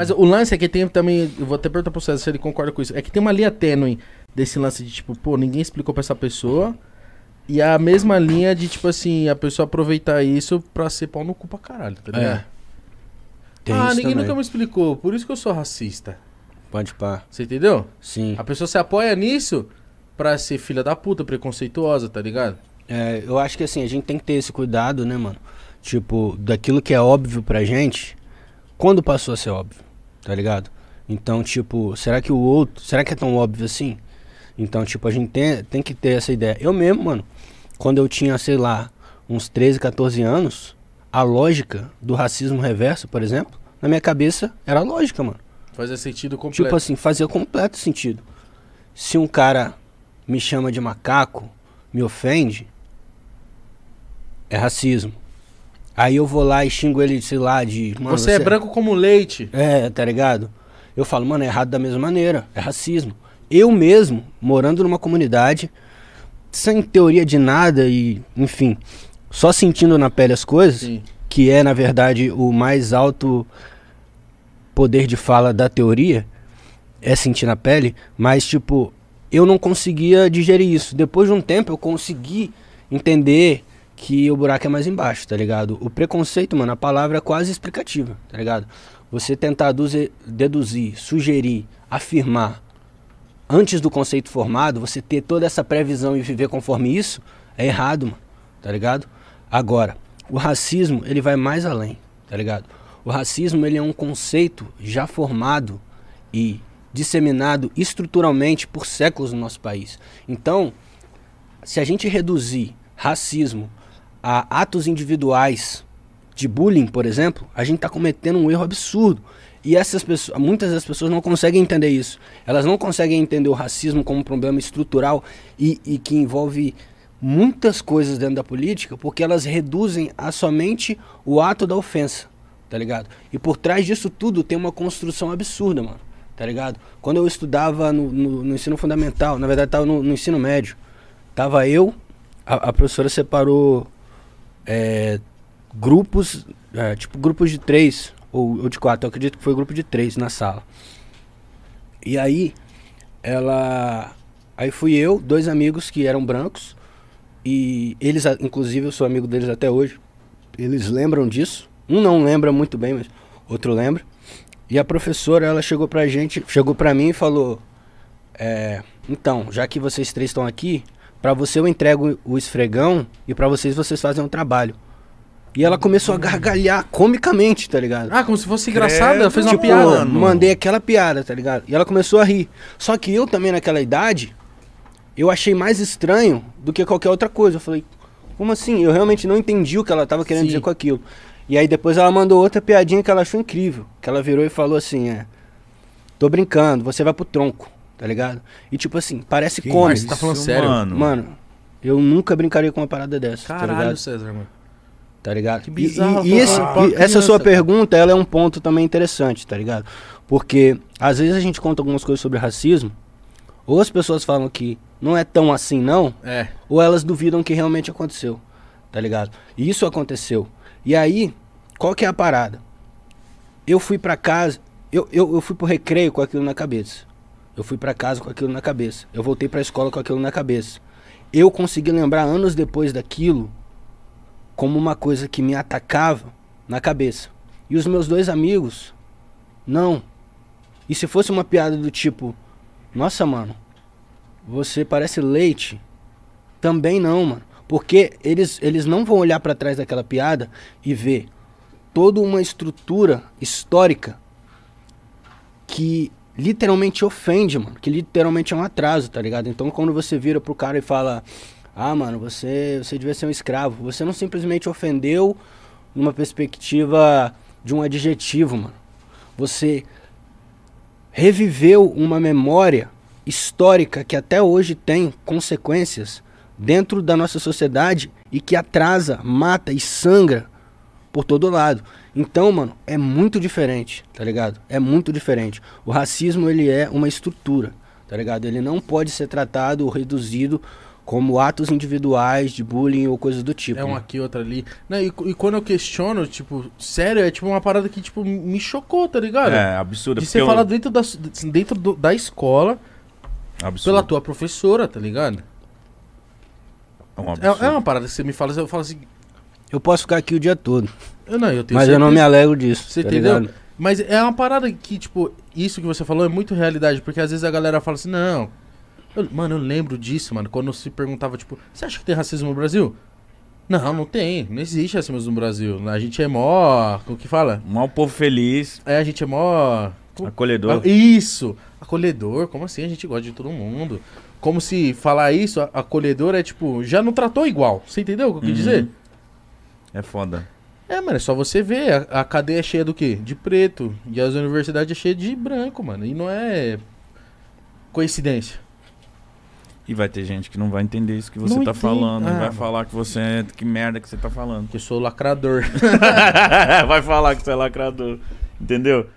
Mas o lance é que tem também. Eu vou até perguntar pro César se ele concorda com isso. É que tem uma linha tênue desse lance de tipo, pô, ninguém explicou pra essa pessoa. E a mesma linha de, tipo assim, a pessoa aproveitar isso pra ser pau no cu pra caralho, tá ligado? É. Tem ah, ninguém também. nunca me explicou, por isso que eu sou racista. Pode pá. Você entendeu? Sim. A pessoa se apoia nisso pra ser filha da puta, preconceituosa, tá ligado? É, eu acho que assim, a gente tem que ter esse cuidado, né, mano? Tipo, daquilo que é óbvio pra gente, quando passou a ser óbvio, tá ligado? Então, tipo, será que o outro, será que é tão óbvio assim? Então, tipo, a gente tem, tem que ter essa ideia. Eu mesmo, mano, quando eu tinha, sei lá, uns 13, 14 anos, a lógica do racismo reverso, por exemplo, na minha cabeça era lógica, mano. Fazia sentido completo. Tipo assim, fazia completo sentido. Se um cara me chama de macaco, me ofende, é racismo. Aí eu vou lá e xingo ele, sei lá, de. mano, você, é branco como leite. É, tá ligado? Eu falo, mano, é errado da mesma maneira. É racismo. Eu mesmo, morando numa comunidade, sem teoria de nada e, enfim, só sentindo na pele as coisas, Sim. que é, na verdade, o mais alto poder de fala da teoria, é sentir na pele, mas, tipo, eu não conseguia digerir isso. Depois de um tempo, eu consegui entender que o buraco é mais embaixo, tá ligado? O preconceito, mano, a palavra é quase explicativa, tá ligado? Você tentar deduzir, sugerir, afirmar, antes do conceito formado, você ter toda essa previsão e viver conforme isso, é errado, mano, tá ligado? Agora, o racismo, ele vai mais além, tá ligado? O racismo, ele é um conceito já formado e disseminado estruturalmente por séculos no nosso país. Então, se a gente reduzir racismo a atos individuais de bullying, por exemplo, a gente está cometendo um erro absurdo. E essas pessoas, muitas das pessoas não conseguem entender isso. Elas não conseguem entender o racismo como um problema estrutural e, e que envolve muitas coisas dentro da política, porque elas reduzem a somente o ato da ofensa, tá ligado? E por trás disso tudo tem uma construção absurda, mano, tá ligado? Quando eu estudava no, no- no ensino fundamental, na verdade tava no, no ensino médio, tava eu, a, a professora separou é, grupos, é, tipo grupos de três ou, ou de quatro, eu acredito que foi grupo de três na sala. E aí, ela. Aí fui eu, dois amigos que eram brancos, e eles, inclusive, eu sou amigo deles até hoje. Eles lembram disso. Um não lembra muito bem, mas outro lembra. E a professora, ela chegou pra gente, chegou pra mim e falou: é, Então, já que vocês três estão aqui, pra você eu entrego o esfregão e pra vocês vocês fazem um trabalho. E ela começou a gargalhar comicamente, tá ligado? Ah, como se fosse engraçado, ela fez uma Tipo, piada. mano. mandei aquela piada, tá ligado? E ela começou a rir. Só que eu também naquela idade, eu achei mais estranho do que qualquer outra coisa. Eu falei, como assim? Eu realmente não entendi o que ela tava querendo Sim. dizer com aquilo. E aí depois ela mandou outra piadinha que ela achou incrível. Que ela virou e falou assim, é... Tô brincando, você vai pro tronco, tá ligado? E tipo assim, parece Que cômico. você tá falando sério? Mano. Mano, eu nunca brincaria com uma parada dessa, tá Caralho, ligado? César, mano. tá ligado? Que E- bizarro, E, e esse- pra- pra e essa sua pergunta, ela é um ponto também interessante, tá ligado? Porque às vezes a gente conta algumas coisas sobre racismo, ou as pessoas falam que não é tão assim não, É. ou elas duvidam que realmente aconteceu, tá ligado? E isso aconteceu. E aí, qual que é a parada? Eu fui pra casa, eu, eu, eu fui pro recreio com aquilo na cabeça. Eu fui pra casa com aquilo na cabeça. Eu voltei pra escola com aquilo na cabeça. Eu consegui lembrar anos depois daquilo como uma coisa que me atacava na cabeça. E os meus dois amigos, não. E se fosse uma piada do tipo, nossa, mano, você parece leite, também não, mano. Porque eles, eles não vão olhar pra trás daquela piada e ver toda uma estrutura histórica que literalmente ofende, mano. Que literalmente é um atraso, tá ligado? Então quando você vira pro cara e fala, ah, mano, você, você devia ser um escravo. Você não simplesmente ofendeu numa perspectiva de um adjetivo, mano. Você reviveu uma memória histórica que até hoje tem consequências dentro da nossa sociedade e que atrasa, mata e sangra por todo lado. Então, mano, é muito diferente, tá ligado? É muito diferente. O racismo, ele é uma estrutura, tá ligado? Ele não pode ser tratado ou reduzido como atos individuais de bullying ou coisa do tipo. É um aqui, outro ali. Né, e, e quando eu questiono, tipo, sério, é tipo uma parada que, tipo, me chocou, tá ligado? É, absurdo. De você eu- falar dentro, da, dentro do- da escola, absurdo. pela tua professora, tá ligado? É um É, é uma parada que você me fala, eu falo assim, Eu posso ficar aqui o dia todo, eu não, eu tenho mas eu não me certeza. alegro disso. Você tá entendeu? ligado? Mas é uma parada que, tipo, isso que você falou é muito realidade, porque às vezes a galera fala assim, não. eu- mano, eu lembro disso, mano, quando se perguntava, tipo, você acha que tem racismo no Brasil? Não, não tem. Não existe racismo no Brasil. A gente é mó. Como que fala? Um povo feliz, É, a gente é mó. acolhedor. Isso! Acolhedor, como assim? A gente gosta de todo mundo. Como se falar isso, acolhedor é tipo, já não tratou igual. Você entendeu o que eu quis Uhum. dizer? É foda. É, mano, é só você ver. A, a cadeia é cheia do quê? De preto. E as universidades é cheia de branco, mano. E não é coincidência. E vai ter gente que não vai entender isso que você Não tá entende. falando. Ah, e vai mano. falar que você é. Que merda que você tá falando. Que eu sou lacrador. vai falar que você é lacrador. Entendeu?